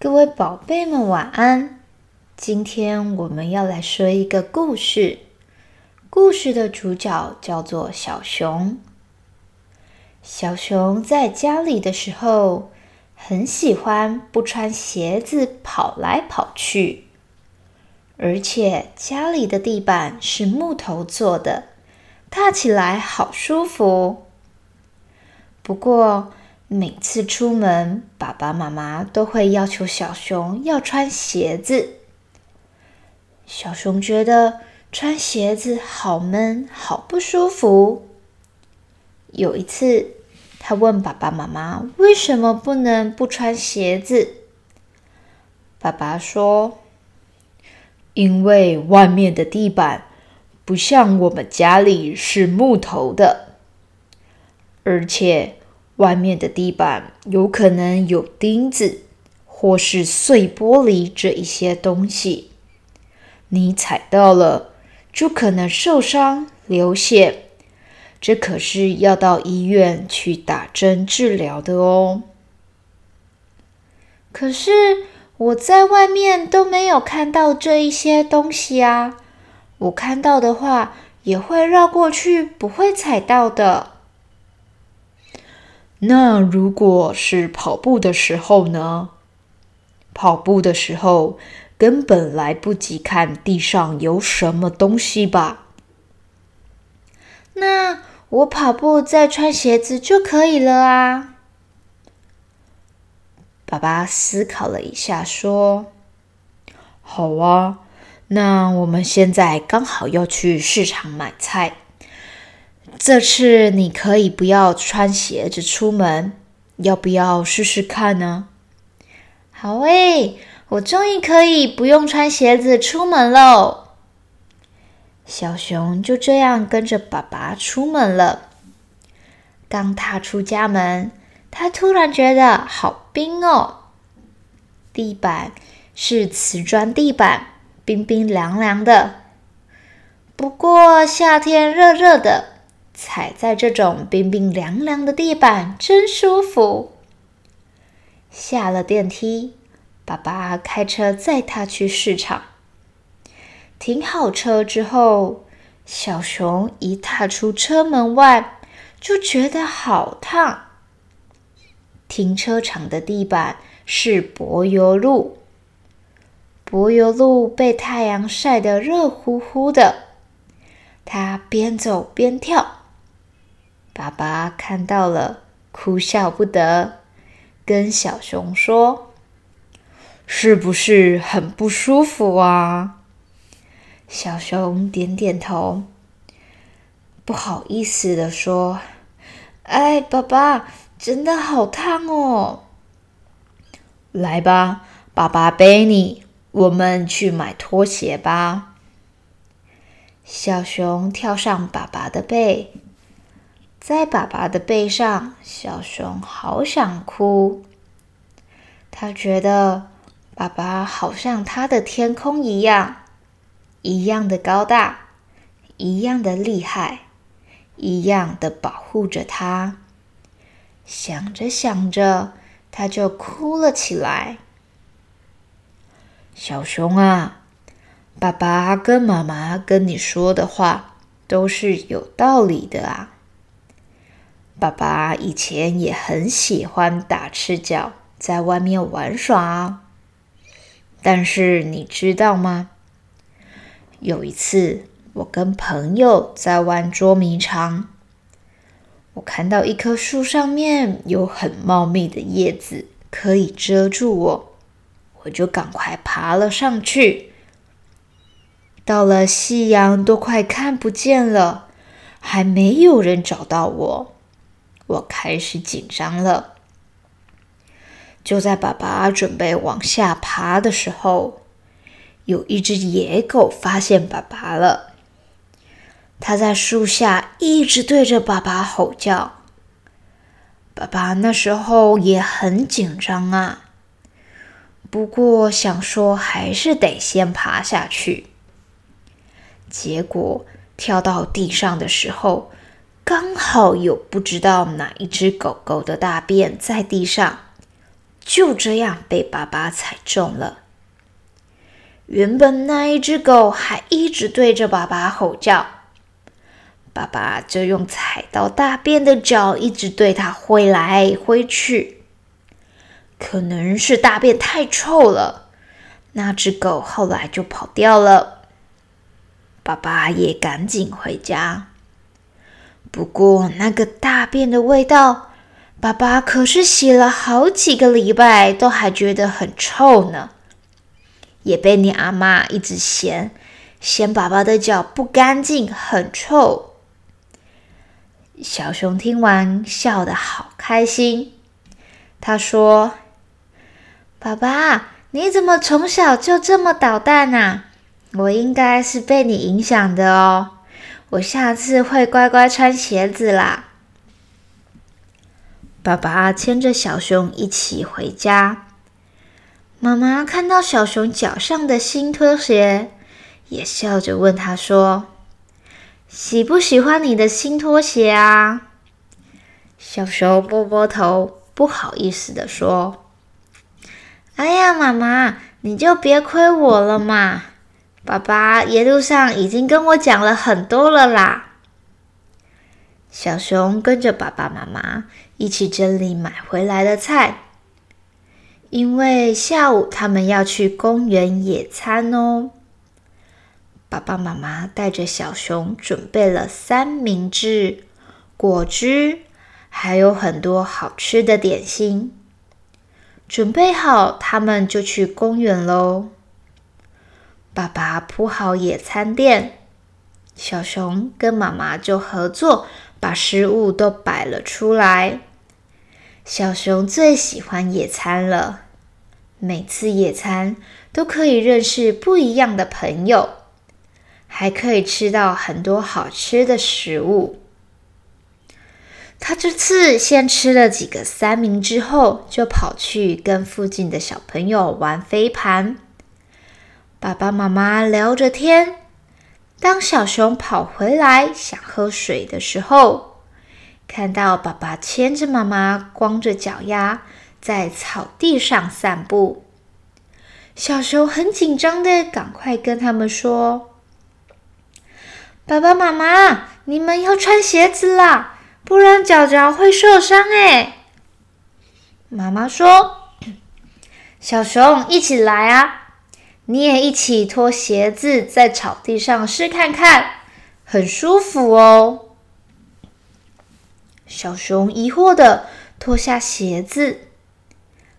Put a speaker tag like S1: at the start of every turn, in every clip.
S1: 各位宝贝们，晚安！今天我们要来说一个故事。故事的主角叫做小熊。小熊在家里的时候，很喜欢不穿鞋子跑来跑去，而且家里的地板是木头做的，踏起来好舒服。不过，每次出门，爸爸妈妈都会要求小熊要穿鞋子。小熊觉得穿鞋子好闷，好不舒服。有一次，他问爸爸妈妈：“为什么不能不穿鞋子？”爸爸说：“
S2: 因为外面的地板不像我们家里是木头的，而且……”外面的地板有可能有钉子或是碎玻璃这一些东西，你踩到了就可能受伤流血，这可是要到医院去打针治疗的哦。
S1: 可是我在外面都没有看到这一些东西啊，我看到的话也会绕过去，不会踩到的。
S2: 那如果是跑步的时候呢？跑步的时候根本来不及看地上有什么东西吧？
S1: 那我跑步再穿鞋子就可以了啊！
S2: 爸爸思考了一下，说：“好啊，那我们现在刚好要去市场买菜。”这次你可以不要穿鞋子出门，要不要试试看呢？
S1: 好诶，我终于可以不用穿鞋子出门喽！小熊就这样跟着爸爸出门了。刚踏出家门，他突然觉得好冰哦！地板是瓷砖地板，冰冰凉凉的。不过夏天热热的。踩在这种冰冰凉凉的地板真舒服。下了电梯，爸爸开车载他去市场。停好车之后，小熊一踏出车门外，就觉得好烫。停车场的地板是柏油路，柏油路被太阳晒得热乎乎的。他边走边跳。爸爸看到了，哭笑不得，跟小熊说：“
S2: 是不是很不舒服啊？”
S1: 小熊点点头，不好意思的说：“哎，爸爸，真的好烫哦。”
S2: 来吧，爸爸背你，我们去买拖鞋吧。
S1: 小熊跳上爸爸的背。在爸爸的背上，小熊好想哭。他觉得爸爸好像他的天空一样，一样的高大，一样的厉害，一样的保护着他。想着想着，他就哭了起来。
S2: 小熊啊，爸爸跟妈妈跟你说的话都是有道理的啊。爸爸以前也很喜欢打赤脚在外面玩耍，但是你知道吗？有一次，我跟朋友在玩捉迷藏，我看到一棵树上面有很茂密的叶子可以遮住我，我就赶快爬了上去。到了夕阳都快看不见了，还没有人找到我。我开始紧张了。就在爸爸准备往下爬的时候，有一只野狗发现爸爸了。它在树下一直对着爸爸吼叫。爸爸那时候也很紧张啊，不过想说还是得先爬下去。结果跳到地上的时候。刚好有不知道哪一只狗狗的大便在地上，
S1: 就这样被爸爸踩中了。原本那一只狗还一直对着爸爸吼叫，爸爸就用踩到大便的脚一直对它挥来挥去。可能是大便太臭了，那只狗后来就跑掉了。爸爸也赶紧回家。不过那个大便的味道，爸爸可是洗了好几个礼拜，都还觉得很臭呢。也被你阿妈一直嫌，嫌爸爸的脚不干净，很臭。小熊听完，笑得好开心。他说。爸爸，你怎么从小就这么捣蛋啊？我应该是被你影响的哦。我下次会乖乖穿鞋子啦。爸爸牵着小熊一起回家。妈妈看到小熊脚上的新拖鞋，也笑着问他说：“喜不喜欢你的新拖鞋啊？”小熊摸摸头，不好意思的说。哎呀，妈妈，你就别亏我了嘛！爸爸一路上已经跟我讲了很多了啦。小熊跟着爸爸妈妈一起整理买回来的菜，因为下午他们要去公园野餐哦。爸爸妈妈带着小熊准备了三明治、果汁，还有很多好吃的点心。准备好，他们就去公园喽。爸爸铺好野餐垫，小熊跟妈妈就合作，把食物都摆了出来。小熊最喜欢野餐了，每次野餐都可以认识不一样的朋友，还可以吃到很多好吃的食物。他这次先吃了几个三明治后，就跑去跟附近的小朋友玩飞盘。爸爸妈妈聊着天。当小熊跑回来想喝水的时候，看到爸爸牵着妈妈，光着脚丫在草地上散步。小熊很紧张的，赶快跟他们说：“爸爸妈妈，你们要穿鞋子啦！”不然脚脚会受伤哎。妈妈说：“小熊，一起来啊！你也一起脱鞋子，在草地上试看看，很舒服哦。”小熊疑惑的脱下鞋子，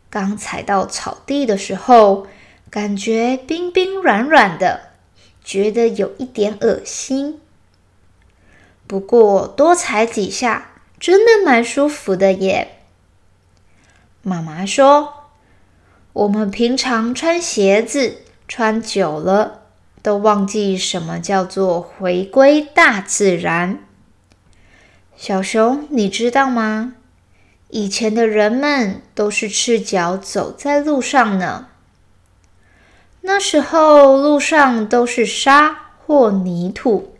S1: 刚踩到草地的时候，感觉冰冰软软的，觉得有一点恶心。不过多踩几下，真的蛮舒服的耶。妈妈说：“我们平常穿鞋子穿久了，都忘记什么叫做回归大自然。”小熊，你知道吗？以前的人们都是赤脚走在路上呢。那时候路上都是沙或泥土。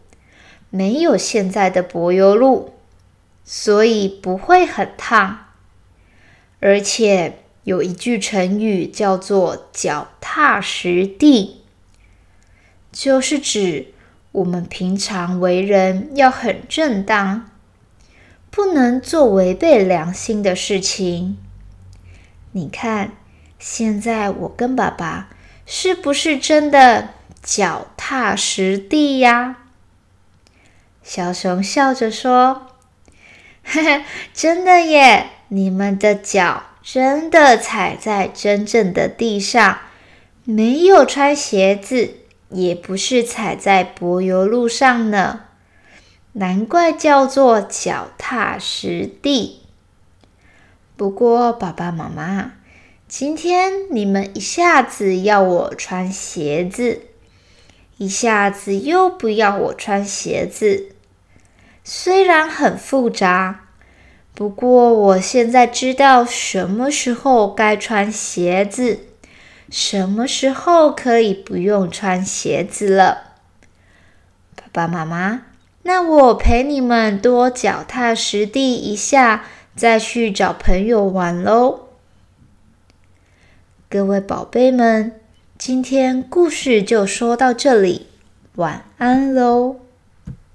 S1: 没有现在的柏油路，所以不会很烫。而且有一句成语叫做“脚踏实地”，就是指我们平常为人要很正当，不能做违背良心的事情。你看，现在我跟爸爸是不是真的脚踏实地呀？小熊笑着说：“嘿嘿，真的耶！你们的脚真的踩在真正的地上，没有穿鞋子，也不是踩在柏油路上呢。难怪叫做脚踏实地。不过，爸爸妈妈，今天你们一下子要我穿鞋子，一下子又不要我穿鞋子。”虽然很复杂，不过我现在知道什么时候该穿鞋子，什么时候可以不用穿鞋子了。爸爸妈妈，那我陪你们多脚踏实地一下，再去找朋友玩喽。各位宝贝们，今天故事就说到这里，晚安喽。